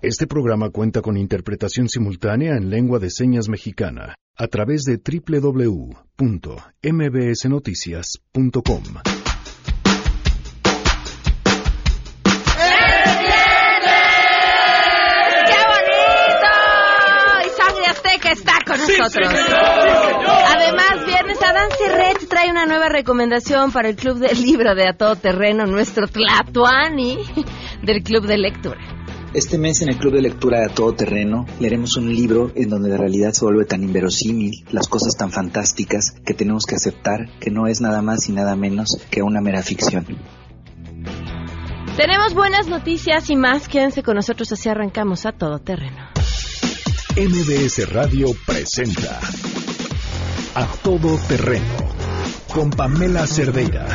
Este programa cuenta con interpretación simultánea en lengua de señas mexicana a través de www.mbsnoticias.com. ¡Qué bonito! Y Sangre Azteca está con nosotros. Además, viernes Adán Serret trae una nueva recomendación para el Club del Libro de A Todo Terreno, nuestro Tlatuani del Club de Lectura. Este mes en el Club de Lectura de A Todo Terreno leeremos un libro en donde la realidad se vuelve tan inverosímil, las cosas tan fantásticas que tenemos que aceptar que no es nada más y nada menos que una mera ficción. Tenemos buenas noticias y más. Quédense con nosotros así arrancamos a Todo Terreno. MBS Radio presenta A Todo Terreno con Pamela Cerdeira.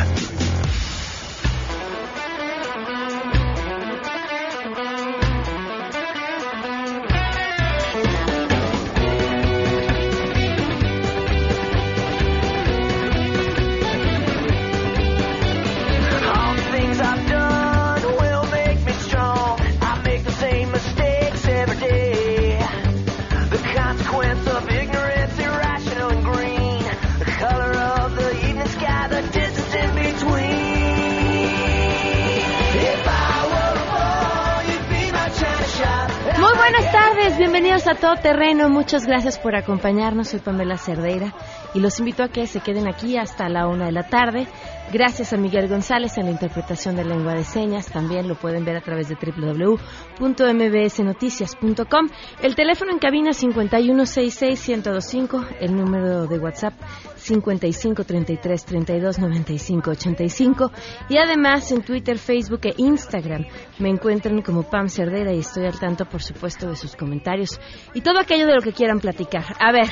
Bienvenidos a Todo Terreno. Muchas gracias por acompañarnos. Soy Pamela Cerdeira y los invito a que se queden aquí hasta la una de la tarde. Gracias a Miguel González en la interpretación de lengua de señas. También lo pueden ver a través de www.mbsnoticias.com. El teléfono en cabina 5166125, el número de WhatsApp 5533329585 y además en Twitter, Facebook e Instagram me encuentran como Pam Cerdera y estoy al tanto, por supuesto, de sus comentarios y todo aquello de lo que quieran platicar. A ver,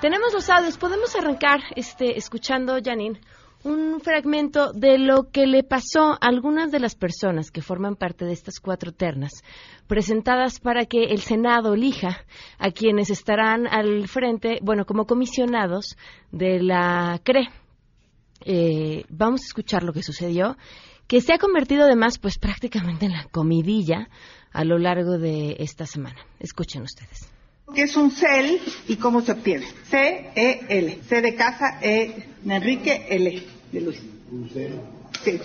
tenemos los audios. Podemos arrancar este, escuchando, Janine, un fragmento de lo que le pasó a algunas de las personas que forman parte de estas cuatro ternas, presentadas para que el Senado elija a quienes estarán al frente, bueno, como comisionados de la CRE. Eh, vamos a escuchar lo que sucedió, que se ha convertido además, pues prácticamente en la comidilla a lo largo de esta semana. Escuchen ustedes. ¿Qué es un CEL y cómo se obtiene? C-E-L. C de casa, E de Enrique, L de Luis. Sí.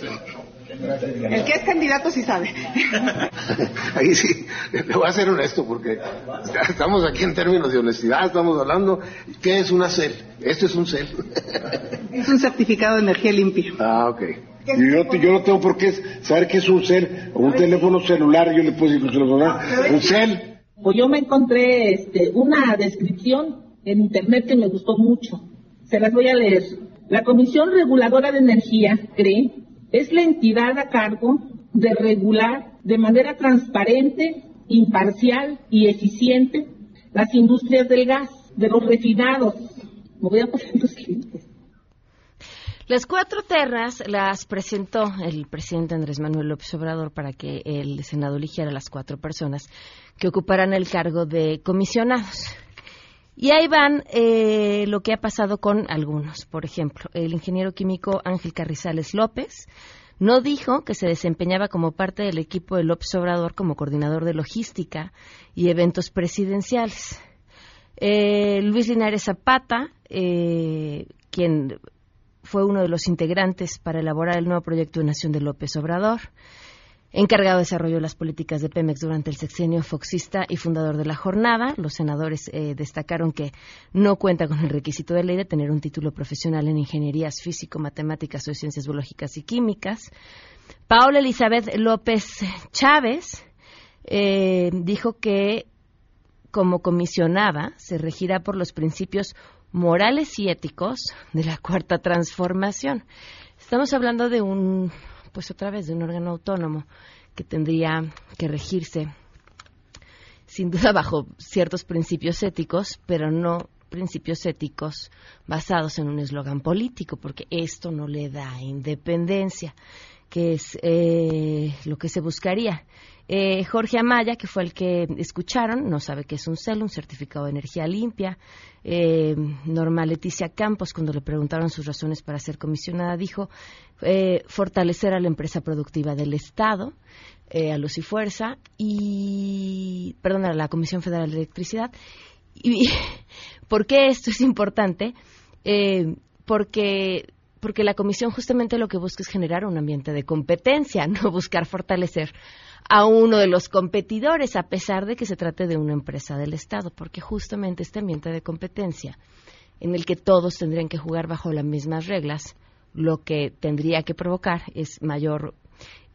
El que es candidato sí sabe. Ahí sí, le voy a ser honesto porque estamos aquí en términos de honestidad, estamos hablando, ¿qué es una CEL? Esto es un CEL. Es un certificado de energía limpia. Ah, ok. Yo, yo no tengo por qué saber qué es un CEL, o un teléfono celular, yo le puedo decir un celular, un CEL. Pues yo me encontré este, una descripción en internet que me gustó mucho. Se las voy a leer. La Comisión Reguladora de Energía, CRE, es la entidad a cargo de regular de manera transparente, imparcial y eficiente las industrias del gas, de los refinados. Me voy a poner los clientes. Las cuatro terras las presentó el presidente Andrés Manuel López Obrador para que el Senado eligiera las cuatro personas que ocuparán el cargo de comisionados. Y ahí van eh, lo que ha pasado con algunos. Por ejemplo, el ingeniero químico Ángel Carrizales López no dijo que se desempeñaba como parte del equipo de López Obrador como coordinador de logística y eventos presidenciales. Eh, Luis Linares Zapata, eh, quien fue uno de los integrantes para elaborar el nuevo proyecto de nación de López Obrador, encargado de desarrollo de las políticas de Pemex durante el sexenio foxista y fundador de la jornada. Los senadores eh, destacaron que no cuenta con el requisito de ley de tener un título profesional en ingenierías físico, matemáticas o ciencias biológicas y químicas. Paola Elizabeth López Chávez eh, dijo que como comisionada se regirá por los principios morales y éticos de la cuarta transformación. Estamos hablando de un, pues otra vez, de un órgano autónomo que tendría que regirse sin duda bajo ciertos principios éticos, pero no principios éticos basados en un eslogan político, porque esto no le da independencia, que es eh, lo que se buscaría. Eh, Jorge Amaya, que fue el que escucharon, no sabe qué es un CEL, un certificado de energía limpia. Eh, Norma Leticia Campos, cuando le preguntaron sus razones para ser comisionada, dijo eh, fortalecer a la empresa productiva del Estado. eh, a Luz y Fuerza y, perdón, a la Comisión Federal de Electricidad. ¿Y por qué esto es importante? Eh, porque porque la comisión justamente lo que busca es generar un ambiente de competencia, no buscar fortalecer a uno de los competidores, a pesar de que se trate de una empresa del Estado, porque justamente este ambiente de competencia, en el que todos tendrían que jugar bajo las mismas reglas, lo que tendría que provocar es mayor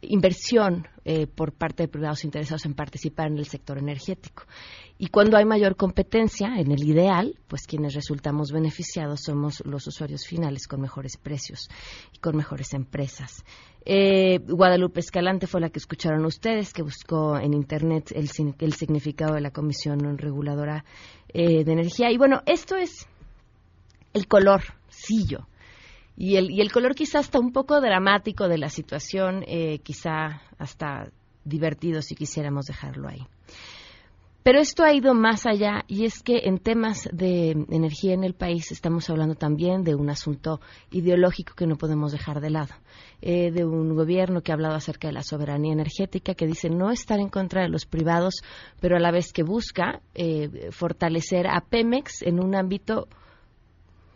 inversión eh, por parte de privados interesados en participar en el sector energético. Y cuando hay mayor competencia, en el ideal, pues quienes resultamos beneficiados somos los usuarios finales con mejores precios y con mejores empresas. Eh, Guadalupe Escalante fue la que escucharon ustedes, que buscó en Internet el, el significado de la Comisión Reguladora eh, de Energía. Y bueno, esto es el color, sillo y el, y el color quizá hasta un poco dramático de la situación, eh, quizá hasta divertido si quisiéramos dejarlo ahí. Pero esto ha ido más allá y es que en temas de energía en el país estamos hablando también de un asunto ideológico que no podemos dejar de lado, eh, de un gobierno que ha hablado acerca de la soberanía energética, que dice no estar en contra de los privados, pero a la vez que busca eh, fortalecer a Pemex en un ámbito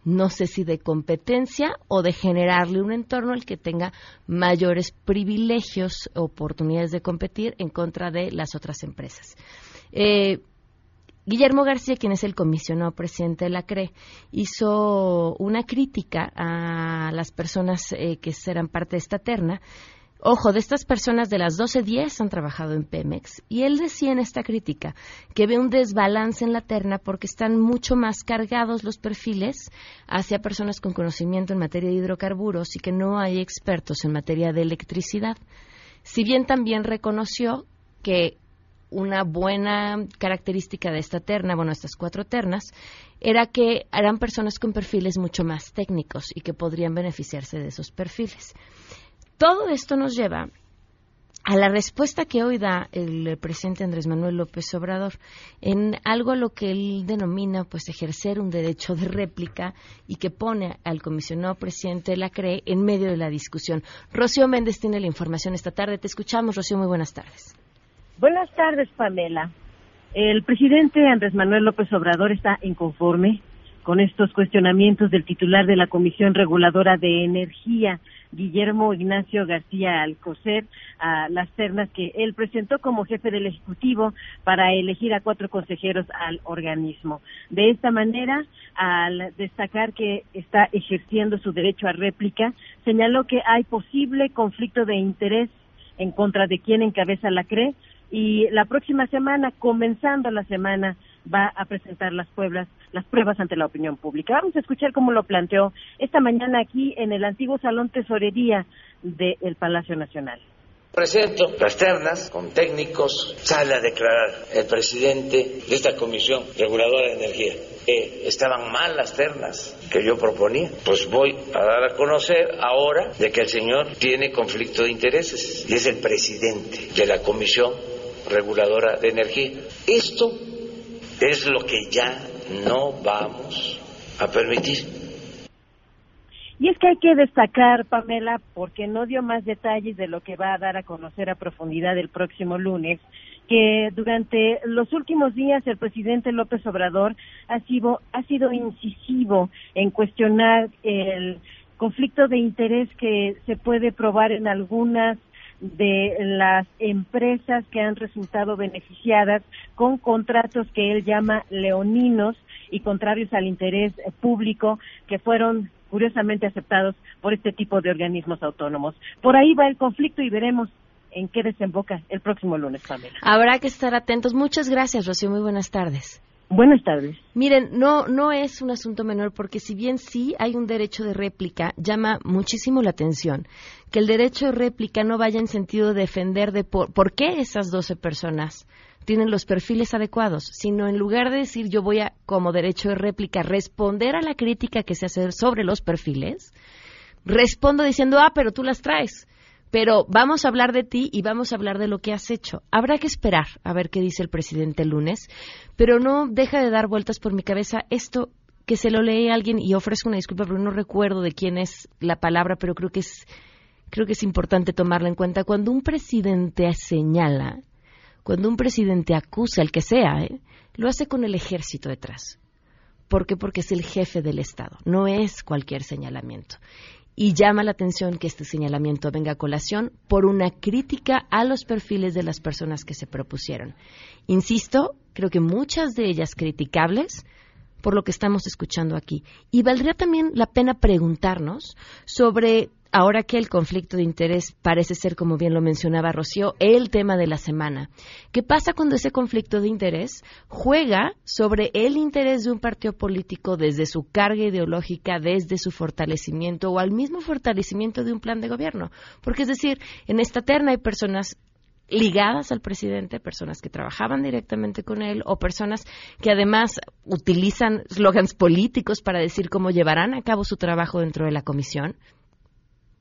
no sé si de competencia o de generarle un entorno al que tenga mayores privilegios, oportunidades de competir en contra de las otras empresas. Eh, Guillermo García, quien es el comisionado presidente de la CRE, hizo una crítica a las personas eh, que serán parte de esta terna Ojo, de estas personas de las 12.10 han trabajado en Pemex y él decía en esta crítica que ve un desbalance en la terna porque están mucho más cargados los perfiles hacia personas con conocimiento en materia de hidrocarburos y que no hay expertos en materia de electricidad. Si bien también reconoció que una buena característica de esta terna, bueno, estas cuatro ternas, era que eran personas con perfiles mucho más técnicos y que podrían beneficiarse de esos perfiles. Todo esto nos lleva a la respuesta que hoy da el presidente Andrés Manuel López Obrador en algo a lo que él denomina pues ejercer un derecho de réplica y que pone al comisionado presidente de la CRE en medio de la discusión. Rocío Méndez tiene la información esta tarde. Te escuchamos, Rocío. Muy buenas tardes. Buenas tardes, Pamela. El presidente Andrés Manuel López Obrador está inconforme con estos cuestionamientos del titular de la Comisión Reguladora de Energía, Guillermo Ignacio García Alcocer, a las ternas que él presentó como jefe del Ejecutivo para elegir a cuatro consejeros al organismo. De esta manera, al destacar que está ejerciendo su derecho a réplica, señaló que hay posible conflicto de interés en contra de quien encabeza la CRE y la próxima semana, comenzando la semana, va a presentar las pruebas, las pruebas ante la opinión pública. Vamos a escuchar cómo lo planteó esta mañana aquí en el antiguo Salón Tesorería del Palacio Nacional. Presento las ternas con técnicos, sale a declarar el presidente de esta comisión reguladora de energía. que estaban mal las ternas que yo proponía. Pues voy a dar a conocer ahora de que el señor tiene conflicto de intereses y es el presidente de la comisión reguladora de energía. Esto es lo que ya no vamos a permitir. Y es que hay que destacar, Pamela, porque no dio más detalles de lo que va a dar a conocer a profundidad el próximo lunes, que durante los últimos días el presidente López Obrador ha sido, ha sido incisivo en cuestionar el conflicto de interés que se puede probar en algunas de las empresas que han resultado beneficiadas con contratos que él llama leoninos y contrarios al interés público que fueron curiosamente aceptados por este tipo de organismos autónomos. Por ahí va el conflicto y veremos en qué desemboca el próximo lunes, Pamela. Habrá que estar atentos. Muchas gracias, Rocío. Muy buenas tardes. Buenas tardes. Miren, no, no es un asunto menor porque si bien sí hay un derecho de réplica, llama muchísimo la atención que el derecho de réplica no vaya en sentido de defender de por, por qué esas 12 personas tienen los perfiles adecuados, sino en lugar de decir yo voy a, como derecho de réplica, responder a la crítica que se hace sobre los perfiles, respondo diciendo, ah, pero tú las traes pero vamos a hablar de ti y vamos a hablar de lo que has hecho. Habrá que esperar a ver qué dice el presidente el lunes, pero no deja de dar vueltas por mi cabeza esto que se lo lee a alguien y ofrezco una disculpa, pero no recuerdo de quién es la palabra, pero creo que es creo que es importante tomarla en cuenta. Cuando un presidente señala, cuando un presidente acusa, el que sea, ¿eh? lo hace con el ejército detrás. ¿Por qué? Porque es el jefe del Estado, no es cualquier señalamiento. Y llama la atención que este señalamiento venga a colación por una crítica a los perfiles de las personas que se propusieron. Insisto, creo que muchas de ellas criticables por lo que estamos escuchando aquí. Y valdría también la pena preguntarnos sobre ahora que el conflicto de interés parece ser, como bien lo mencionaba Rocío, el tema de la semana. ¿Qué pasa cuando ese conflicto de interés juega sobre el interés de un partido político desde su carga ideológica, desde su fortalecimiento o al mismo fortalecimiento de un plan de gobierno? Porque es decir, en esta terna hay personas ligadas al presidente, personas que trabajaban directamente con él o personas que además utilizan slogans políticos para decir cómo llevarán a cabo su trabajo dentro de la comisión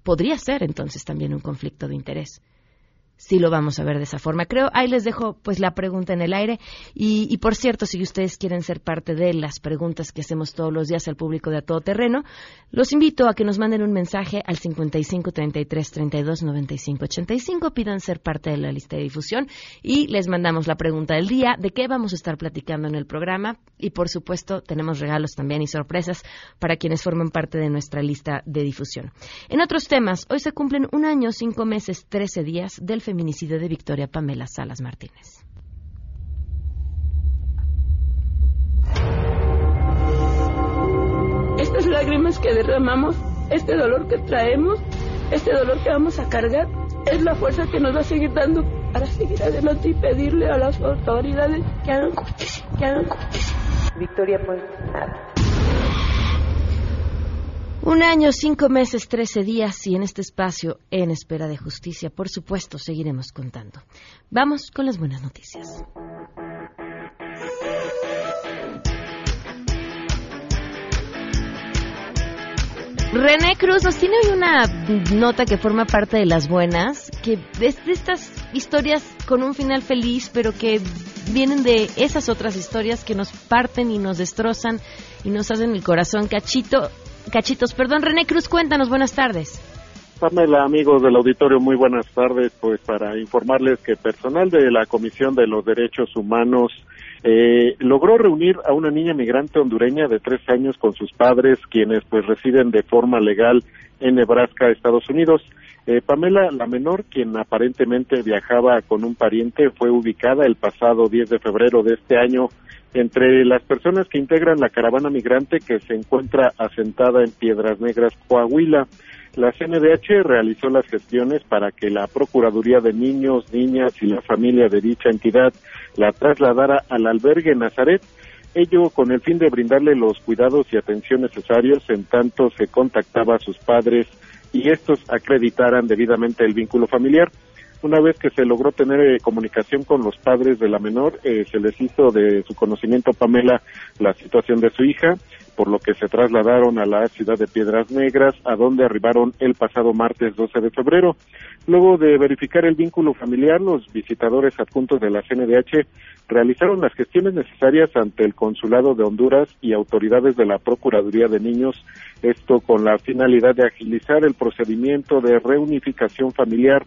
podría ser entonces también un conflicto de interés sí lo vamos a ver de esa forma. Creo, ahí les dejo pues la pregunta en el aire. Y, por cierto, si ustedes quieren ser parte de las preguntas que hacemos todos los días al público de A Todo Terreno, los invito a que nos manden un mensaje al 55 33 32 95 85. Pidan ser parte de la lista de difusión y les mandamos la pregunta del día, de qué vamos a estar platicando en el programa. Y por supuesto, tenemos regalos también y sorpresas para quienes forman parte de nuestra lista de difusión. En otros temas, hoy se cumplen un año, cinco meses, trece días del feminicidio de Victoria Pamela Salas Martínez. Estas lágrimas que derramamos, este dolor que traemos, este dolor que vamos a cargar, es la fuerza que nos va a seguir dando para seguir adelante y pedirle a las autoridades que hagan justicia, que hagan justicia. Victoria, pues nada. Un año, cinco meses, trece días y en este espacio, en espera de justicia, por supuesto, seguiremos contando. Vamos con las buenas noticias. René Cruz nos tiene hoy una nota que forma parte de las buenas, que es de estas historias con un final feliz, pero que vienen de esas otras historias que nos parten y nos destrozan y nos hacen el corazón cachito cachitos. Perdón, René Cruz, cuéntanos, buenas tardes. Pamela, amigos del auditorio, muy buenas tardes. Pues para informarles que personal de la Comisión de los Derechos Humanos eh, logró reunir a una niña migrante hondureña de tres años con sus padres, quienes pues residen de forma legal en Nebraska, Estados Unidos. Eh, Pamela, la menor, quien aparentemente viajaba con un pariente, fue ubicada el pasado 10 de febrero de este año entre las personas que integran la caravana migrante que se encuentra asentada en Piedras Negras, Coahuila. La CNDH realizó las gestiones para que la Procuraduría de Niños, Niñas y la familia de dicha entidad la trasladara al albergue Nazaret, ello con el fin de brindarle los cuidados y atención necesarios en tanto se contactaba a sus padres y estos acreditaran debidamente el vínculo familiar. Una vez que se logró tener eh, comunicación con los padres de la menor, eh, se les hizo de su conocimiento Pamela la situación de su hija, por lo que se trasladaron a la ciudad de Piedras Negras, a donde arribaron el pasado martes 12 de febrero. Luego de verificar el vínculo familiar, los visitadores adjuntos de la CNDH realizaron las gestiones necesarias ante el Consulado de Honduras y autoridades de la Procuraduría de Niños, esto con la finalidad de agilizar el procedimiento de reunificación familiar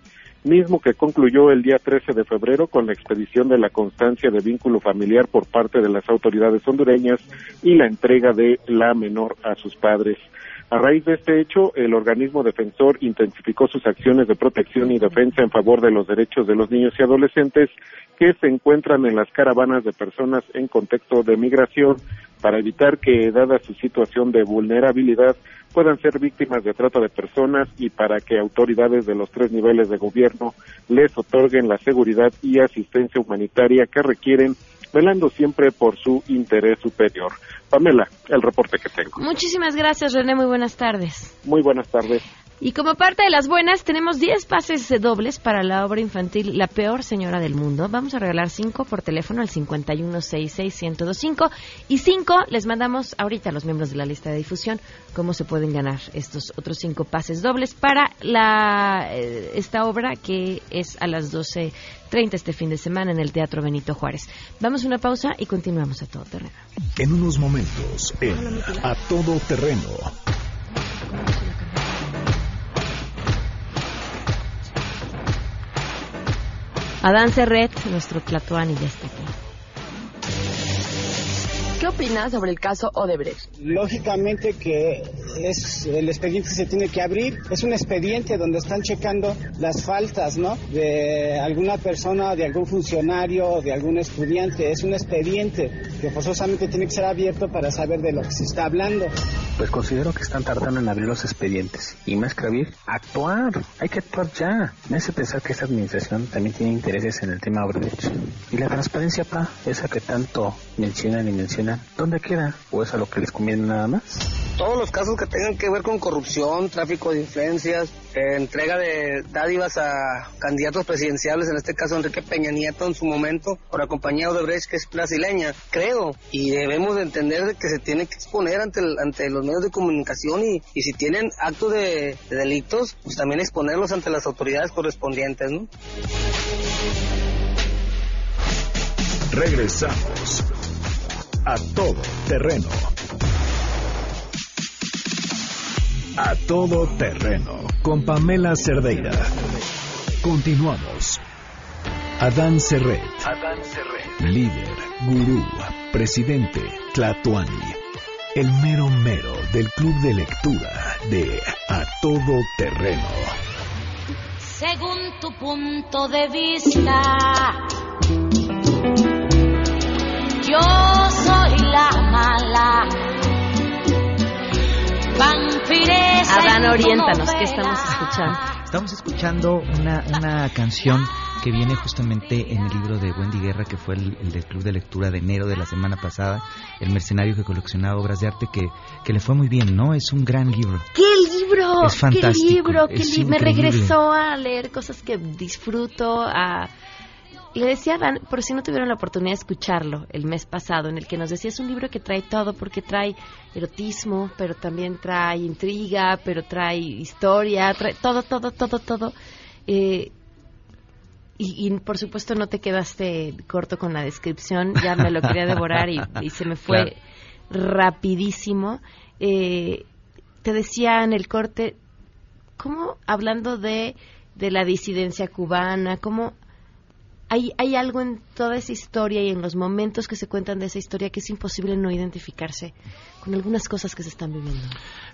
mismo que concluyó el día 13 de febrero con la expedición de la constancia de vínculo familiar por parte de las autoridades hondureñas y la entrega de la menor a sus padres. A raíz de este hecho, el organismo defensor intensificó sus acciones de protección y defensa en favor de los derechos de los niños y adolescentes que se encuentran en las caravanas de personas en contexto de migración para evitar que, dada su situación de vulnerabilidad, puedan ser víctimas de trata de personas y para que autoridades de los tres niveles de gobierno les otorguen la seguridad y asistencia humanitaria que requieren, velando siempre por su interés superior. Pamela, el reporte que tengo. Muchísimas gracias, René. Muy buenas tardes. Muy buenas tardes. Y como parte de las buenas, tenemos 10 pases dobles para la obra infantil La Peor Señora del Mundo. Vamos a regalar 5 por teléfono al 5166125 y 5 les mandamos ahorita a los miembros de la lista de difusión cómo se pueden ganar estos otros 5 pases dobles para la, eh, esta obra que es a las 12.30 este fin de semana en el Teatro Benito Juárez. Vamos a una pausa y continuamos a todo terreno. En unos momentos, en A Todo Terreno. Adán Serret, nuestro Tlatuani, ya está. ¿Qué opinas sobre el caso Odebrecht? Lógicamente que es el expediente se tiene que abrir. Es un expediente donde están checando las faltas, ¿no? De alguna persona, de algún funcionario, de algún estudiante. Es un expediente que forzosamente tiene que ser abierto para saber de lo que se está hablando. Pues considero que están tardando en abrir los expedientes. Y más que abrir, actuar. Hay que actuar ya. Me hace pensar que esta administración también tiene intereses en el tema Odebrecht. Y la transparencia, pa, esa que tanto mencionan y mencionan, ¿dónde queda? ¿O es a lo que les conviene nada más? Todos los casos que tengan que ver con corrupción, tráfico de influencias, eh, entrega de dádivas a candidatos presidenciales, en este caso Enrique Peña Nieto en su momento, por la compañía Odebrecht, que es brasileña, creo, y debemos de entender de que se tiene que exponer ante, el- ante los medios de comunicación y, y si tienen actos de, de delitos, pues también exponerlos ante las autoridades correspondientes, ¿no? Regresamos a todo terreno. A todo terreno con Pamela Cerdeira. Continuamos. Adán Serret, Adán Serret. líder, gurú, presidente, Tlatuani. El mero mero del club de lectura de A Todo Terreno. Según tu punto de vista, yo mala. Vampiresa. Adán, oriéntanos, ¿qué estamos escuchando? Estamos escuchando una, una canción que viene justamente en el libro de Wendy Guerra, que fue el, el del Club de Lectura de enero de la semana pasada, El mercenario que coleccionaba obras de arte, que, que le fue muy bien, ¿no? Es un gran libro. ¡Qué libro! Es fantástico, ¡Qué libro! qué li- Me increíble. regresó a leer cosas que disfruto, a... Le decía a Dan, por si no tuvieron la oportunidad de escucharlo el mes pasado, en el que nos decía es un libro que trae todo, porque trae erotismo, pero también trae intriga, pero trae historia, trae todo, todo, todo, todo. Eh, y, y, por supuesto no te quedaste corto con la descripción, ya me lo quería devorar y, y se me fue rapidísimo. Eh, te decía en el corte, ¿cómo hablando de, de la disidencia cubana, cómo hay, hay algo en toda esa historia y en los momentos que se cuentan de esa historia que es imposible no identificarse con algunas cosas que se están viviendo?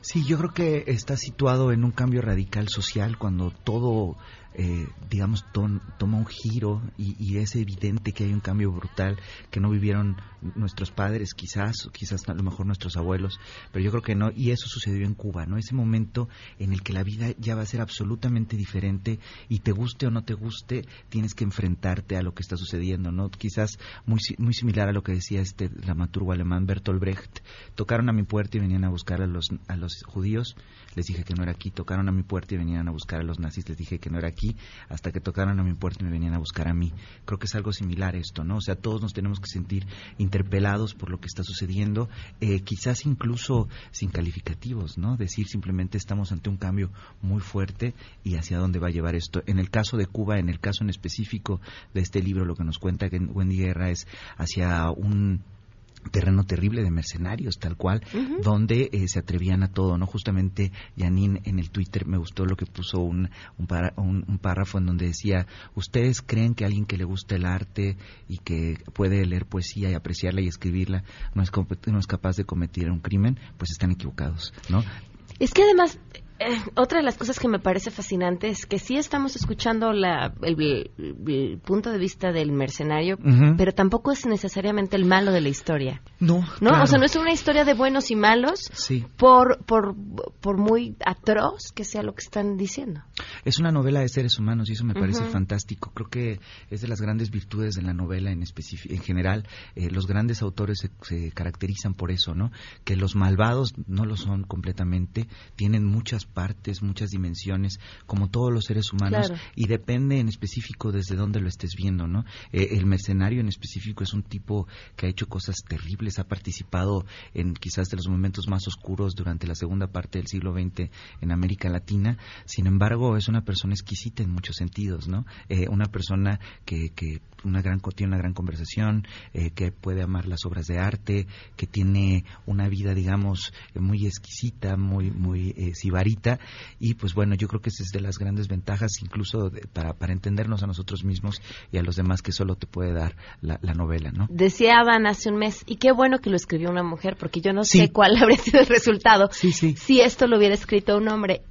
Sí, yo creo que está situado en un cambio radical social cuando todo, eh, digamos, ton- toma un giro y, y es evidente que hay un cambio brutal que no vivieron nuestros padres, quizás, quizás a lo mejor nuestros abuelos, pero yo creo que no, y eso sucedió en Cuba, ¿no? Ese momento en el que la vida ya va a ser absolutamente diferente y te guste o no te guste, tienes que enfrentarte a lo que está sucediendo, ¿no? Quizás muy, muy similar a lo que decía este dramaturgo alemán Bertolt Brecht, tocaron a mi puerta y venían a buscar a los, a los judíos, les dije que no era aquí, tocaron a mi puerta y venían a buscar a los nazis, les dije que no era aquí, hasta que tocaron a mi puerta y me venían a buscar a mí. Creo que es algo similar esto, ¿no? O sea, todos nos tenemos que sentir interpelados por lo que está sucediendo, eh, quizás incluso sin calificativos, ¿no? Decir simplemente estamos ante un cambio muy fuerte y hacia dónde va a llevar esto. En el caso de Cuba, en el caso en específico de este libro, lo que nos cuenta que Wendy Guerra es hacia un terreno terrible de mercenarios, tal cual, donde eh, se atrevían a todo, ¿no? Justamente Janine en el Twitter me gustó lo que puso un, un, para- un- un párrafo en donde decía, ¿ustedes creen que alguien que le gusta el arte y que puede leer poesía y apreciarla y escribirla no es, no es capaz de cometer un crimen? Pues están equivocados, ¿no? Es que además, eh, otra de las cosas que me parece fascinante es que sí estamos escuchando la, el, el punto de vista del mercenario, pero tampoco es necesariamente el malo de la historia. No, ¿No? claro. O sea, no es una historia de buenos y malos, Sí. por, por, por muy atroz que sea lo que están diciendo. Es una novela de seres humanos y eso me parece fantástico. Creo que es de las grandes virtudes de la novela en, en general. Eh, los grandes autores se, se caracterizan por eso, ¿no? Que los malvados no lo son completamente, tienen muchas partes, muchas dimensiones, como todos los seres humanos, Claro. y depende en específico desde dónde lo estés viendo, ¿no? Eh, el mercenario en específico es un tipo que ha hecho cosas terribles, ha participado en quizás de los momentos más oscuros durante la segunda parte del siglo XX en América Latina. Sin embargo, es una persona exquisita en muchos sentidos, ¿no? Eh, una persona que, que una gran, tiene una gran conversación, eh, que puede amar las obras de arte, que tiene una vida, digamos, muy exquisita, muy, muy eh, sibarita. Y pues bueno, yo creo que esa es de las grandes ventajas, incluso de- para, para entendernos a nosotros mismos y a los demás que solo te puede dar la, la novela, ¿no? Decía Adán hace un mes, y qué bueno que lo escribió una mujer, porque yo no Sí. sé cuál habría sido el resultado Sí, sí. si esto lo hubiera escrito un hombre.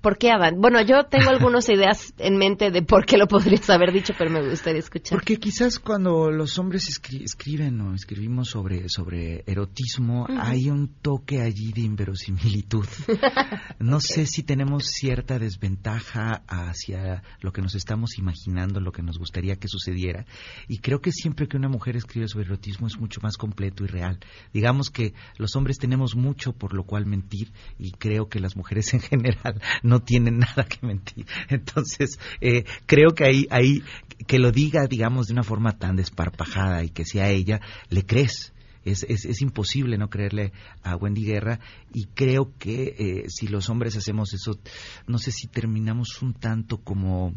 ¿Por qué Adán? Bueno, yo tengo algunas ideas en mente de por qué lo podrías haber dicho, pero me gustaría escuchar. Porque quizás cuando los hombres escri- escriben o escribimos sobre, sobre erotismo, Ujú. hay un toque allí de inverosimilitud. No sé si tenemos cierta desventaja hacia lo que nos estamos imaginando, lo que nos gustaría que sucediera. Y creo que siempre que una mujer escribe sobre erotismo es mucho más completo y real. Digamos que los hombres tenemos mucho por lo cual mentir y creo que las mujeres en general no tienen nada que mentir. Entonces, eh, creo que ahí, ahí, que lo diga, digamos, de una forma tan desparpajada y que sea ella, le crees. Es, es, es imposible no creerle a Wendy Guerra y creo que eh, si los hombres hacemos eso, no sé si terminamos un tanto como...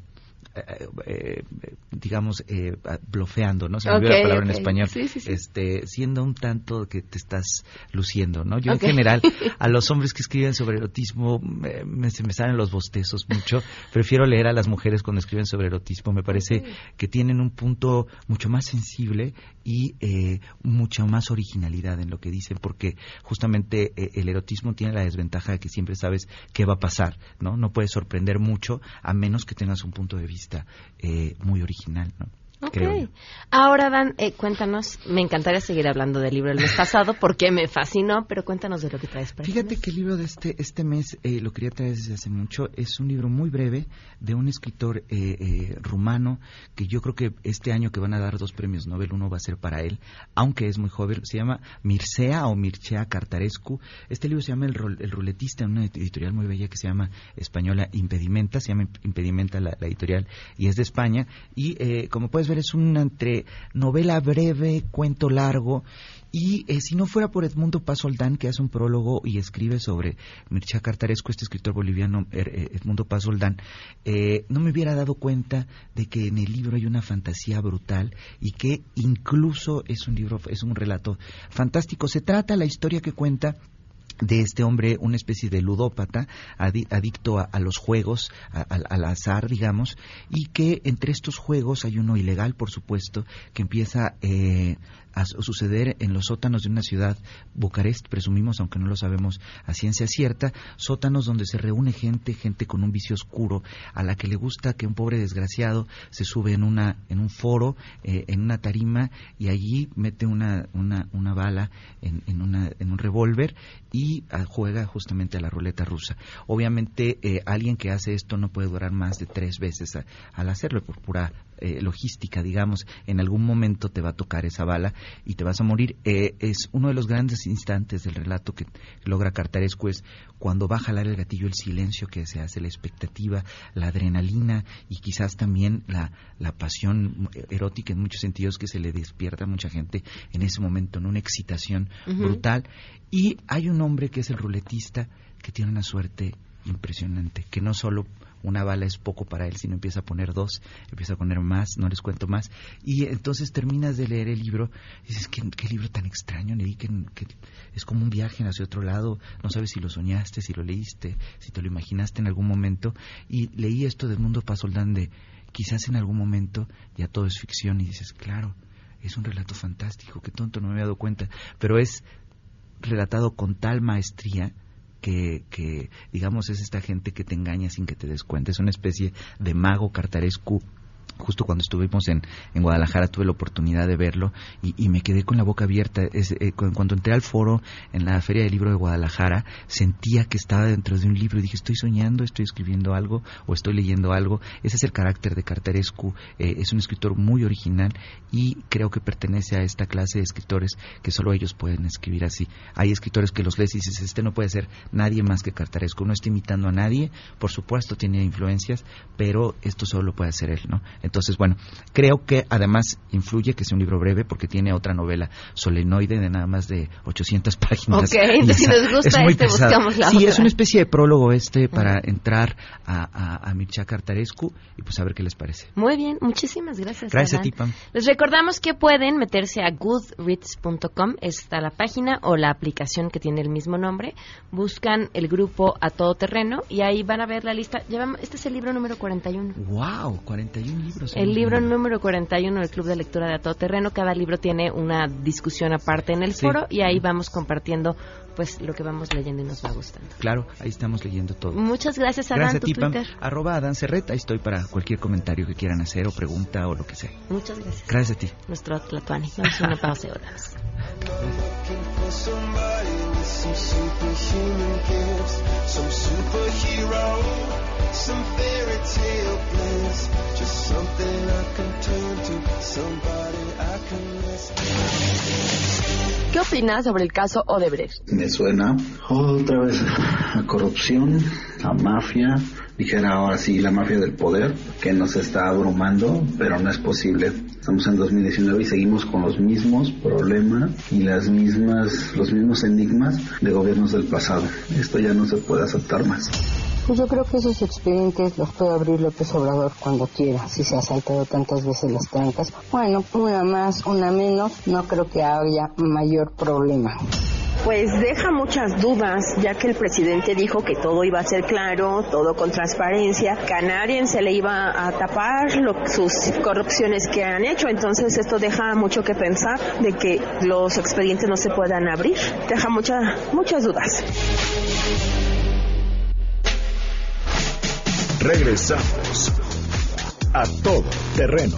eh, eh, digamos eh, blofeando no se me olvidó Ok, la palabra en español. Sí, sí, sí. este siendo un tanto que te estás luciendo no yo en general a los hombres que escriben sobre erotismo me, me- se me salen los bostezos mucho. Prefiero leer a las mujeres cuando escriben sobre erotismo. Me parece que tienen un punto mucho más sensible y eh, mucha más originalidad en lo que dicen porque justamente eh, el erotismo tiene la desventaja de que siempre sabes qué va a pasar no no puedes sorprender mucho a menos que tengas un punto de vista eh, muy original no Ok. creo yo. Ahora, Dan, eh, cuéntanos, me encantaría seguir hablando del libro del mes pasado porque me fascinó, pero cuéntanos de lo que traes para Fíjate que el libro de este, este mes eh, lo quería traer desde hace mucho. Es un libro muy breve de un escritor eh, eh, rumano que yo creo que este año que van a dar dos premios Nobel, uno va a ser para él, aunque es muy joven. Se llama Mircea o Mircea Cartarescu. Este libro se llama El, Rol- El Ruletista, una editorial muy bella que se llama española Impedimenta. Se llama Impedimenta la, la editorial y es de España. Y eh, como puedes ver, es una entre novela breve, cuento largo. Y eh, si no fuera por Edmundo Pasoldán, que hace un prólogo y escribe sobre Mircea Cartarescu, este escritor boliviano er- eh, Edmundo Pasoldán, eh, no me hubiera dado cuenta de que en el libro hay una fantasía brutal y que incluso es un libro, es un relato fantástico. Se trata la historia que cuenta de este hombre, una especie de ludópata, adi- adicto a, los juegos, al- azar, digamos, y que entre estos juegos hay uno ilegal, por supuesto, que empieza eh, a su- suceder en los sótanos de una ciudad, Bucarest, presumimos, aunque no lo sabemos a ciencia cierta, sótanos donde se reúne gente, gente con un vicio oscuro, a la que le gusta que un pobre desgraciado se sube en una en un foro, eh, en una tarima y allí mete una una, una bala en, en una en un revólver y ah, juega justamente a la ruleta rusa. Obviamente eh, alguien que hace esto no puede durar más de tres veces a- al hacerlo por pura eh, logística, digamos, en algún momento te va a tocar esa bala y te vas a morir. Eh, es uno de los grandes instantes del relato que logra Cartarescu es cuando va a jalar el gatillo el silencio que se hace, la expectativa, la adrenalina y quizás también la, la pasión erótica en muchos sentidos que se le despierta a mucha gente en ese momento, en una excitación brutal. Y hay un hombre que es el ruletista que tiene una suerte impresionante, que no solo una bala es poco para él, sino empieza a poner dos, empieza a poner más, no les cuento más, y entonces terminas de leer el libro dices, ¿qué, libro tan extraño, leí que, que es como un viaje hacia otro lado, no sabes si lo soñaste, si lo leíste, si te lo imaginaste en algún momento, y leí esto del mundo Pasoldán de quizás en algún momento ya todo es ficción y dices, claro, es un relato fantástico, qué tonto, no me había dado cuenta, pero es relatado con tal maestría que, que, digamos, es esta gente que te engaña sin que te des cuenta. Es una especie de mago cartarescu. Justo cuando estuvimos en, en Guadalajara tuve la oportunidad de verlo y, me quedé con la boca abierta. Es, eh, cu- cuando entré al foro en la Feria del Libro de Guadalajara, sentía que estaba dentro de un libro y dije, estoy soñando, estoy escribiendo algo o estoy leyendo algo. Ese es el carácter de Cartarescu. Eh, es un escritor muy original y creo que pertenece a esta clase de escritores que solo ellos pueden escribir así. Hay escritores que los lees y dices, este no puede ser nadie más que Cartarescu. No está imitando a nadie, por supuesto tiene influencias, pero esto solo lo puede hacer él, ¿no? Entonces, bueno, creo que además influye que sea un libro breve porque tiene otra novela, Solenoide, de nada más de 800 páginas. Ok, entonces si nos gusta es muy este, buscamos la Sí, otra. es una especie de prólogo este para entrar a, a, a Mircea Cartarescu y pues a ver qué les parece. Muy bien, muchísimas gracias. Gracias a ti, Pam. Les recordamos que pueden meterse a goodreads.com, está la página o la aplicación que tiene el mismo nombre, buscan el grupo A Todo Terreno y ahí van a ver la lista. Llevamos, este es el libro número 41. ¡Wow! 41 libros. El libro número 41 del Club de Lectura de A Todo Terreno. Cada libro tiene una discusión aparte en el Sí. foro y ahí vamos compartiendo pues lo que vamos leyendo y nos va gustando. Claro, ahí estamos leyendo todo. Muchas gracias, Adán, Gracias a ti, Pam. Arroba Adán Serret, ahí estoy para cualquier comentario que quieran hacer o pregunta o lo que sea. Muchas gracias. Gracias a ti. Nuestro Tlatuani. Vamos a una pausa y volvemos. some superhuman gifts, some superhero, some fairy tale bliss, just something I can turn to, somebody I can. ¿Qué opinas sobre el caso Odebrecht? Me suena otra vez a corrupción, a mafia, dijera ahora sí la mafia del poder, que nos está abrumando, pero no es posible. Estamos en 2019 y seguimos con los mismos problemas y las mismas, los mismos enigmas de gobiernos del pasado. Esto ya no se puede aceptar más. Pues yo creo que esos expedientes los puede abrir López Obrador cuando quiera, si se ha saltado tantas veces las trancas. Bueno, una más, una menos, no creo que haya mayor problema. Pues deja muchas dudas, ya que el presidente dijo que todo iba a ser claro, todo con transparencia, que a nadie se le iba a tapar lo- sus corrupciones que han hecho, entonces esto deja mucho que pensar de que los expedientes no se puedan abrir, deja mucha, muchas dudas. Regresamos a todo terreno.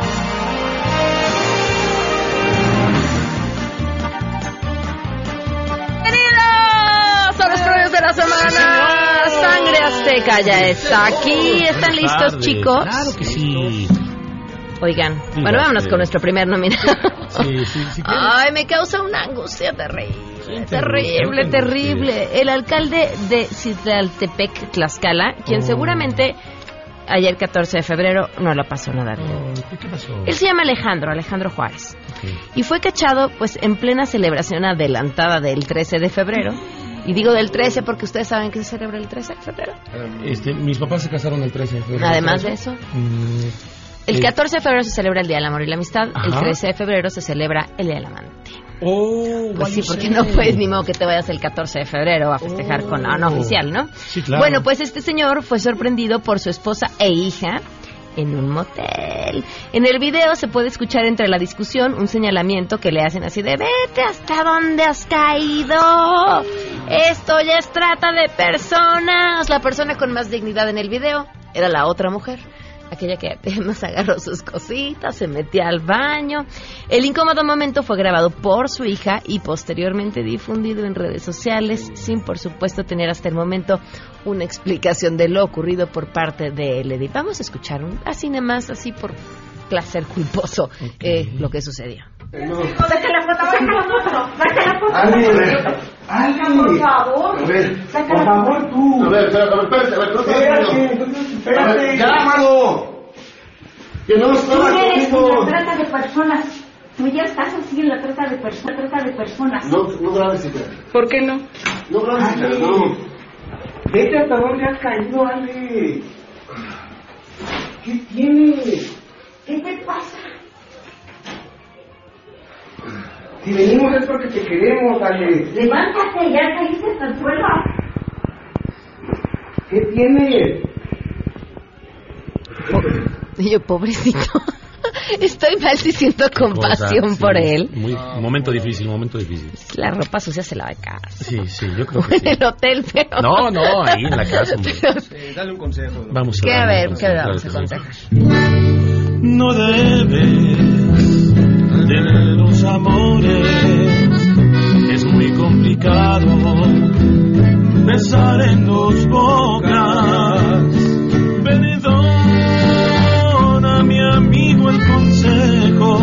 Azteca ya está aquí. ¿Están listos, chicos? Claro que sí. Oigan, bueno, vámonos con nuestro primer nominado. Sí, sí, sí. Ay, me causa una angustia terrible, terrible, ¿Quién te terrible. El alcalde de Citlantepec, Tlaxcala, quien Oh. seguramente ayer 14 de febrero no lo pasó nada bien. Oh, ¿Qué pasó? Él se llama Alejandro, Alejandro Juárez. Y fue cachado pues en plena celebración adelantada del 13 de febrero. Y digo del 13 porque ustedes saben que se celebra el 13 de febrero. Este, mis papás se casaron el 13 de febrero. Además de eso, Mm, el eh, 14 de febrero se celebra el Día del Amor y la Amistad. El Ajá. 13 de febrero se celebra el Día del Amante. Oh, Pues sí, porque no puedes ni modo que te vayas el 14 de febrero a festejar con la no Oh. oficial, ¿no? Sí, claro. Bueno, pues este señor fue sorprendido por su esposa e hija en un motel. En el video se puede escuchar entre la discusión un señalamiento que le hacen así de vete hasta donde has caído. Esto ya es trata de personas. La persona con más dignidad en el video era la otra mujer. Aquella que apenas agarró sus cositas, se metía al baño. El incómodo momento fue grabado por su hija y posteriormente difundido en redes sociales, sin por supuesto tener hasta el momento una explicación de lo ocurrido por parte de Lady. Vamos a escuchar un, así nada más, así por placer culposo, eh, lo que sucedió. Saca la foto, saca la foto, saca la foto. Ali, por favor. A ver, Saca por favor tú. A ver, espérate, a ver, espérate, a ver, no estás Espérate, A ver, ya, Amado. Que no Tú estaba eres contigo. la trata de personas. Tú ya estás así en la trata de personas. Trata de personas. No, no grabes, hija. ¿Por qué no? No grabes, hija, no. Vete hasta donde has caído, Ale. ¿Qué tienes? ¿Qué te pasa? Si venimos es porque te queremos, Ale. Levántate, ya caíste hasta el suelo. ¿Qué tienes? Y yo, pobrecito. Estoy mal si siento compasión sí, por él. Muy, momento difícil, momento difícil. La ropa sucia se lava de casa. Sí, sí, yo creo que En sí. el hotel, pero... No, no, ahí en la casa, dale un consejo. Vamos a ¿Qué? A darle ver, ¿qué vamos a aconsejar? No debes de amores. Es muy complicado besar en dos bocas. Perdona, mi amigo, el consejo.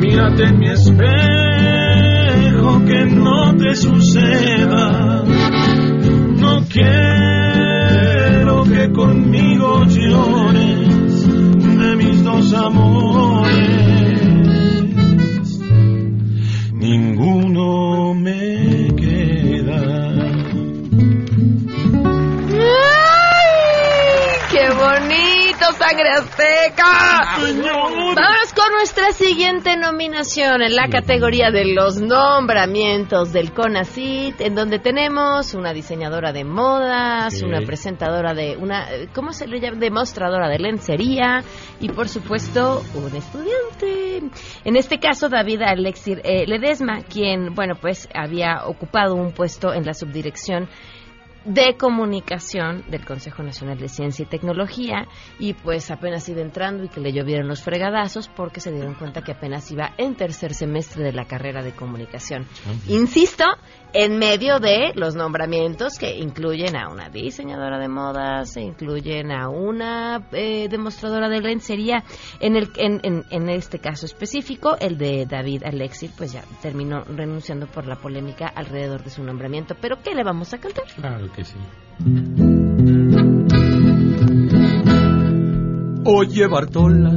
Mírate en mi espejo, que no te suceda. No quiero que conmigo llores de mis dos amores. Sangre azteca! Vámonos con nuestra siguiente nominación en la categoría de los nombramientos del CONACIT, en donde tenemos una diseñadora de modas, Sí. una presentadora de una, ¿cómo se le llama? Demostradora de lencería y, por supuesto, un estudiante. En este caso, David Alexir eh, Ledesma, quien, bueno, pues había ocupado un puesto en la subdirección de comunicación del Consejo Nacional de Ciencia y Tecnología y pues apenas iba entrando y que le llovieron los fregadazos porque se dieron cuenta que apenas iba en tercer semestre de la carrera de comunicación. Insisto, en medio de los nombramientos que incluyen a una diseñadora de modas, se incluyen a una eh, demostradora de lencería. En, el, en, en, en este caso específico, el de David Alexis, pues ya terminó renunciando por la polémica alrededor de su nombramiento. Pero ¿qué le vamos a cantar? Claro que sí. Oye, Bartola,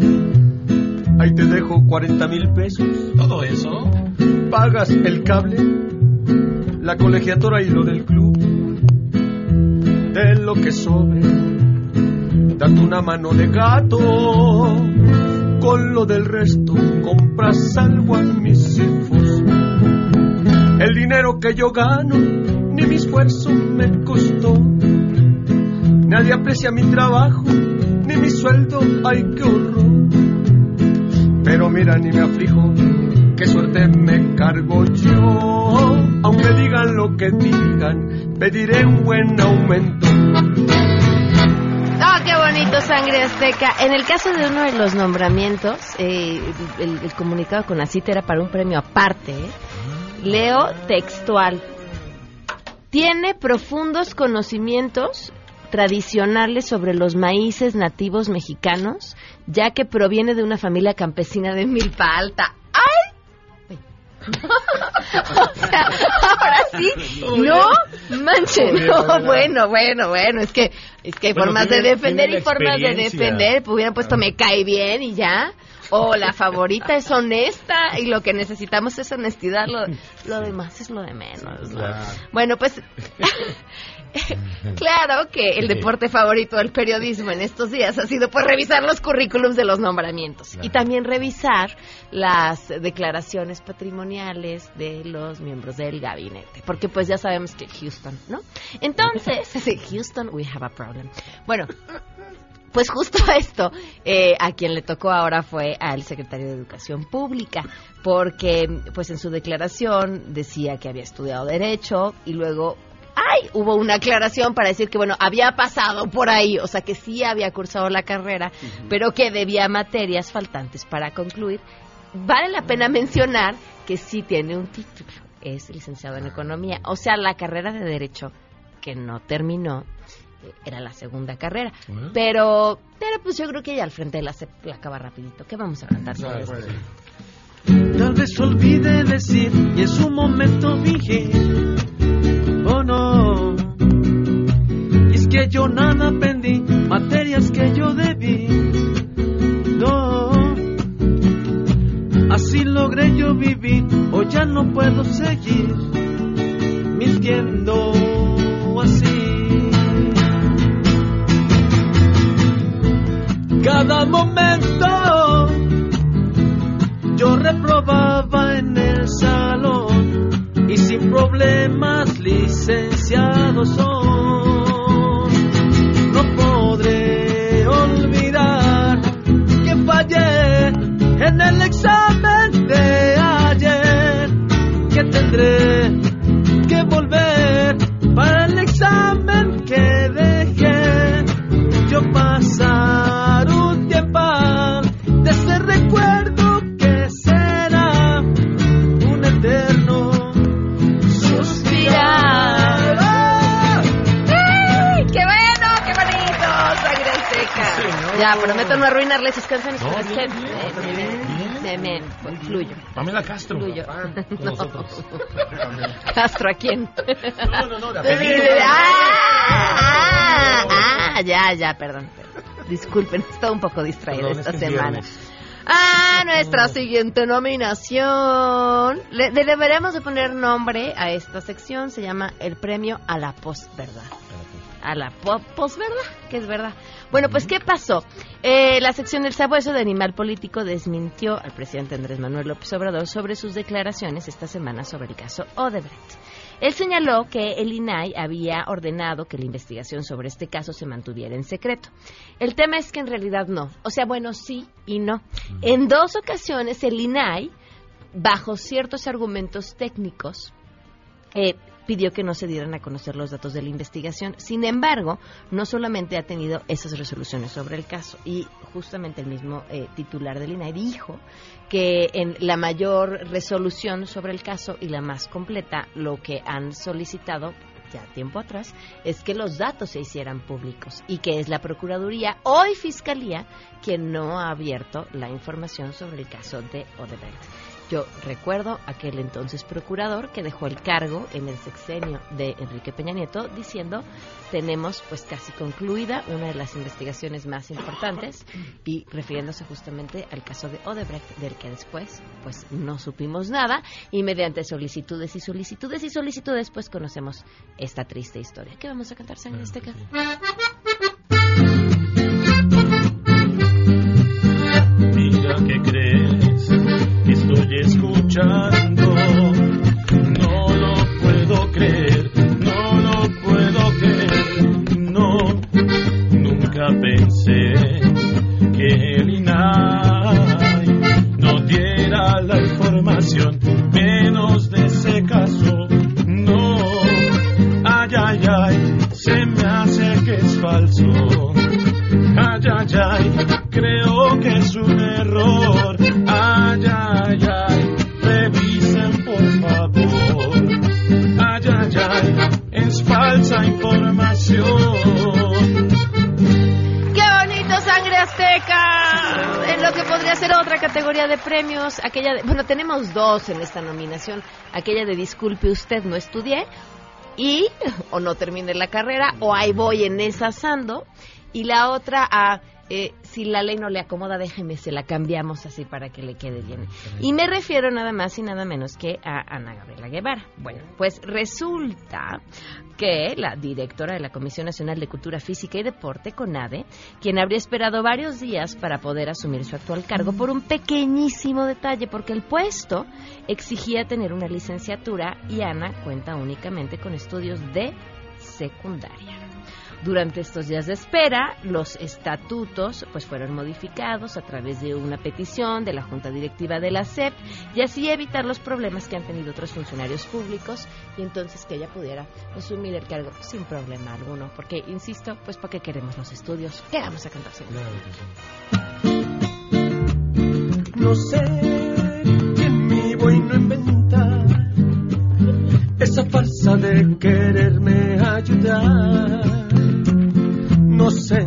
ahí te dejo 40 mil pesos. ¿Todo eso? Pagas el cable, la colegiatura y lo del club. De lo que sobre, date una mano de gato. Con lo del resto, compras algo a mis hijos. El dinero que yo gano, ni mi esfuerzo me costó. Nadie aprecia mi trabajo, ni mi sueldo, ay que horror. Pero mira, ni me aflijo, qué suerte me cargo yo. Aunque digan lo que digan, pediré un buen aumento. ¡Ah, qué bonito, sangre azteca! En el caso de uno de los nombramientos, eh, el, el comunicado con la cita era para un premio aparte. ¿eh? Leo textual. Tiene profundos conocimientos tradicionales sobre los maíces nativos mexicanos, ya que proviene de una familia campesina de Milpa Alta. ¡Ay! o sea, ahora sí, no manchen, no, bueno, bueno, bueno, es que, es que hay Bueno, formas tiene- de defender y formas de defender, pues hubieran puesto me cae bien y ya, o la favorita es honesta y lo que necesitamos es honestidad, lo, lo demás es lo de menos, ¿no? Claro. Bueno, pues claro que el deporte favorito del periodismo en estos días ha sido pues revisar los currículums de los nombramientos y también revisar las declaraciones patrimoniales de los miembros del gabinete, porque pues ya sabemos que Houston, ¿no? Entonces, Houston, we have a problem. Bueno, pues justo esto, eh, a quien le tocó ahora fue al secretario de Educación Pública, porque pues en su declaración decía que había estudiado Derecho y luego, ¡ay! Hubo una aclaración para decir que, bueno, había pasado por ahí, o sea que sí había cursado la carrera, pero que debía materias faltantes para concluir. Vale la pena mencionar que sí tiene un título, es licenciado en Economía, o sea, la carrera de Derecho que no terminó era la segunda carrera. Bueno. Pero, pero pues yo creo que ella al frente la, se- la acaba rapidito. ¿Qué vamos a cantar sobre esto? Tal vez olvide decir y en su momento fingir. Oh no. Y es que yo nada aprendí, materias que yo debí. No. Así logré yo vivir, o ya no puedo seguir mintiendo Cada momento yo reprobaba en el salón y sin problemas licenciados son. No podré olvidar que fallé en el examen Ya, prometo no arruinarle sus canciones, No, pero es que bien, me, me, me- me- fluyo. Pamela Castro. Fluyo. con No. nosotros. ¿Castro a quién? No, no, no, de apellido. ah, ah, ya, ya, perdón. Disculpen, estoy un poco distraída Perdón, esta es que es semana. viernes. Ah, nuestra siguiente nominación. Le, le deberemos de poner nombre a esta sección. Se llama el premio a la posverdad. A la po- posverdad, que es verdad. Bueno, pues, ¿qué pasó? Eh, la sección del sabueso de Animal Político desmintió al presidente Andrés Manuel López Obrador sobre sus declaraciones esta semana sobre el caso Odebrecht. Él señaló que el INAI había ordenado que la investigación sobre este caso se mantuviera en secreto. El tema es que en realidad no. O sea, bueno, sí y no. En dos ocasiones el INAI, bajo ciertos argumentos técnicos, eh, pidió que no se dieran a conocer los datos de la investigación. Sin embargo, no solamente ha tenido esas resoluciones sobre el caso, y justamente el mismo eh, titular del INAI dijo que en la mayor resolución sobre el caso y la más completa, lo que han solicitado ya tiempo atrás, es que los datos se hicieran públicos y que es la Procuraduría, hoy Fiscalía, quien no ha abierto la información sobre el caso de Odebrecht. Yo recuerdo aquel entonces procurador que dejó el cargo en el sexenio de Enrique Peña Nieto diciendo tenemos pues casi concluida una de las investigaciones más importantes y refiriéndose justamente al caso de Odebrecht del que después pues no supimos nada y mediante solicitudes y solicitudes y solicitudes pues conocemos esta triste historia. ¿Qué vamos a cantar sangre en este caso? Premios, aquella de, bueno, tenemos dos en esta nominación, aquella de disculpe usted, no estudié, y o no terminé la carrera, o ahí voy en esa sando, y la otra a eh, si la ley no le acomoda, déjeme, se la cambiamos así para que le quede bien. Y me refiero nada más y nada menos que a Ana Gabriela Guevara. Bueno, pues resulta que la directora de la Comisión Nacional de Cultura Física y Deporte, CONADE, quien habría esperado varios días para poder asumir su actual cargo por un pequeñísimo detalle, porque el puesto exigía tener una licenciatura y Ana cuenta únicamente con estudios de secundaria. Durante estos días de espera, los estatutos pues fueron modificados a través de una petición de la Junta Directiva de la SEP y así evitar los problemas que han tenido otros funcionarios públicos y entonces que ella pudiera asumir el cargo sin problema alguno, porque insisto, pues para qué queremos los estudios, ¿qué vamos a cantar? No sé esa farsa de quererme ayudar. No sé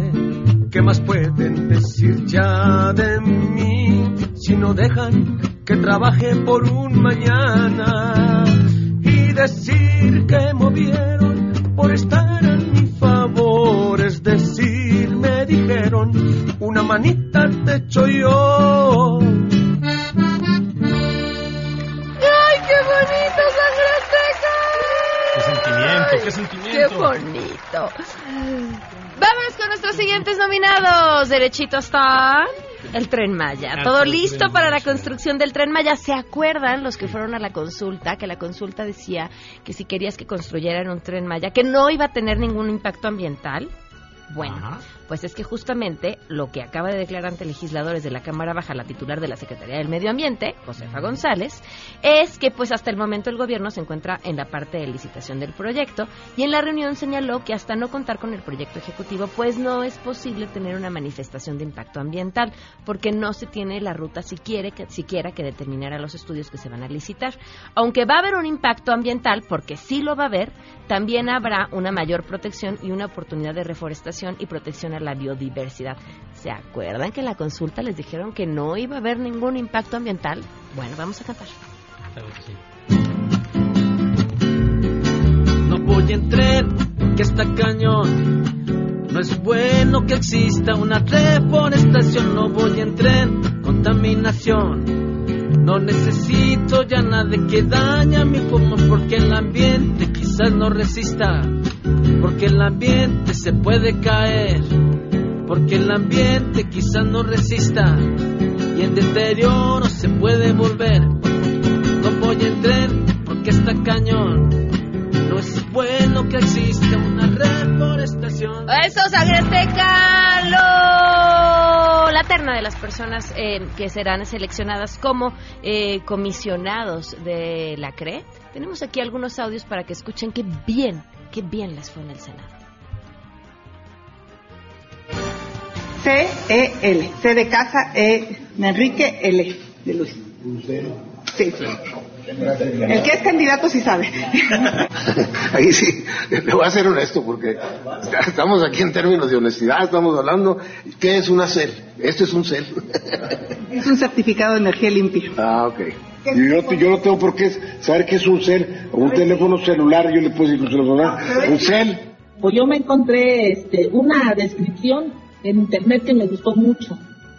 qué más pueden decir ya de mí si no dejan que trabaje por un mañana y decir que movieron por estar a mi favor. Es decir, me dijeron una manita te echo yo. ¡Ay, qué bonito, qué sentimiento! ¡Qué bonito! Vámonos con nuestros siguientes nominados. Derechito está el Tren Maya. Ah, Todo listo para la construcción del Tren Maya. ¿Se acuerdan los que fueron a la consulta? Que la consulta decía que si querías que construyeran un Tren Maya, que no iba a tener ningún impacto ambiental. Bueno, pues es que justamente lo que acaba de declarar ante legisladores de la Cámara Baja la titular de la Secretaría del Medio Ambiente, Josefa González, es que pues hasta el momento el gobierno se encuentra en la parte de licitación del proyecto y en la reunión señaló que hasta no contar con el proyecto ejecutivo pues no es posible tener una manifestación de impacto ambiental porque no se tiene la ruta siquiera que, siquiera que determinara los estudios que se van a licitar. Aunque va a haber un impacto ambiental, porque sí lo va a haber, también habrá una mayor protección y una oportunidad de reforestación y protección a la biodiversidad. ¿Se acuerdan que en la consulta les dijeron que no iba a haber ningún impacto ambiental? Bueno, vamos a cantar. No voy en tren, que está cañón. No es bueno que exista una reforestación. No voy en tren, contaminación. No necesito ya nada que daña mi pulmón porque el ambiente quizás no resista. Porque el ambiente se puede caer. Porque el ambiente quizás no resista. Y en deterioro se puede volver. No voy en tren porque está cañón. No es bueno que exista una reforestación. Eso, lo- la terna de las personas eh, que serán seleccionadas como eh, comisionados de la CRE. Tenemos aquí algunos audios para que escuchen qué bien, qué bien les fue en el Senado. C-E-L. C de casa, E Enrique, L de Luis. Sí. El que es candidato sí sabe. Ahí sí, le voy a ser honesto porque estamos aquí en términos de honestidad, estamos hablando, ¿qué es una CEL? Esto es un CEL. Es un certificado de energía limpia. Ah, ok. Yo, yo no tengo por qué saber qué es un cel, o un teléfono celular, yo le puedo decir un celular, un cel. Pues yo me encontré este, una descripción en internet que me gustó mucho.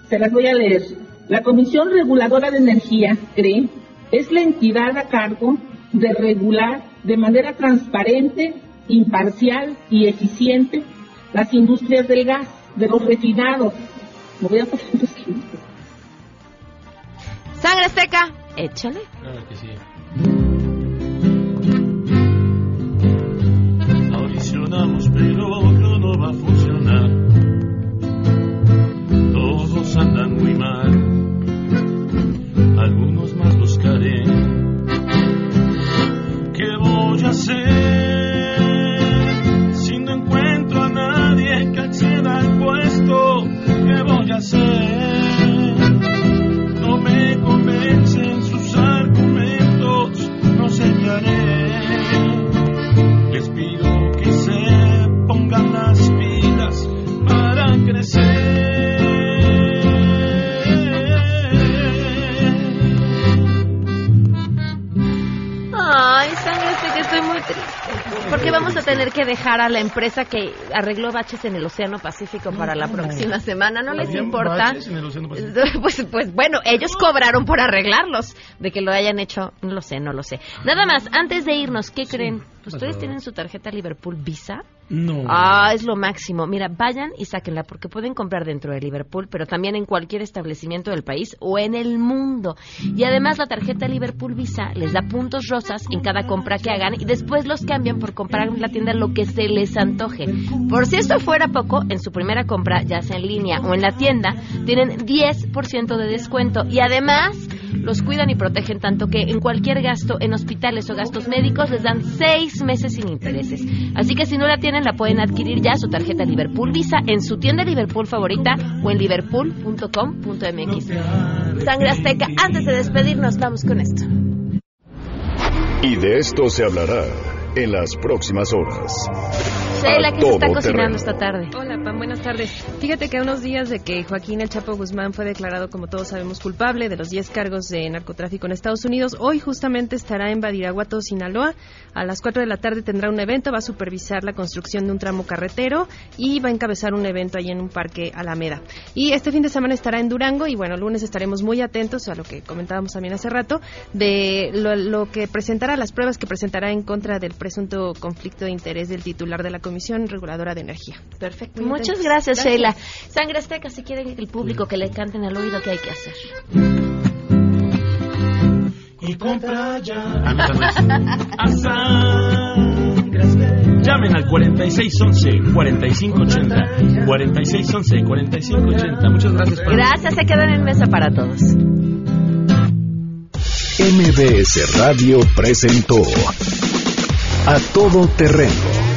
Se las voy a leer. La Comisión Reguladora de Energía, CRE, es la entidad a cargo de regular de manera transparente, imparcial y eficiente las industrias del gas, de los refinados. Me voy a poner los que- Sangre Azteca, échale. Claro que sí. Tener que dejar a la empresa que arregló baches en el Océano Pacífico para la próxima semana. ¿No les ¿Había importa? baches en el Océano Pacífico? Pues, pues bueno, ellos cobraron por arreglarlos. De que lo hayan hecho, no lo sé, no lo sé. Nada más, antes de irnos, ¿qué creen? ¿Ustedes tienen su tarjeta Liverpool Visa? No. Ah, es lo máximo. Mira, vayan y sáquenla porque pueden comprar dentro de Liverpool, pero también en cualquier establecimiento del país o en el mundo. Y además la tarjeta Liverpool Visa les da puntos rosas en cada compra que hagan y después los cambian por comprar en la tienda lo que se les antoje. Por si esto fuera poco, en su primera compra, ya sea en línea o en la tienda, tienen 10% de descuento y además los cuidan y protegen tanto que en cualquier gasto en hospitales o gastos médicos les dan seis meses sin intereses. Así que si no la tienen, la pueden adquirir ya su tarjeta Liverpool Visa en su tienda Liverpool favorita o en liverpool.com.mx. Sangre Azteca, antes de despedirnos, vamos con esto. Y de esto se hablará en las próximas horas. Sheila, A ¿qué se está cocinando terreno. esta tarde? Hola, Pam, buenas tardes. Fíjate que a unos días de que Joaquín El Chapo Guzmán fue declarado, como todos sabemos, culpable de los 10 cargos de narcotráfico en Estados Unidos, hoy justamente estará en Badiraguato, Sinaloa. A las 4 de la tarde tendrá un evento, va a supervisar la construcción de un tramo carretero y va a encabezar un evento allí en un parque Alameda. Y este fin de semana estará en Durango y bueno, el lunes estaremos muy atentos a lo que comentábamos también hace rato de lo, lo que presentará, las pruebas que presentará en contra del presunto conflicto de interés del titular de la Comisión Reguladora de Energía. Perfecto. Muchas gracias, Gracias. Sheila. Sangre Azteca, si quiere el público que le canten al oído, ¿qué hay que hacer? Y compra ya. Ah, no, no, no. A Llamen al 4611-4580. 4611-4580. Muchas gracias por Gracias, se quedan en mesa para todos. MBS Radio presentó A Todo Terreno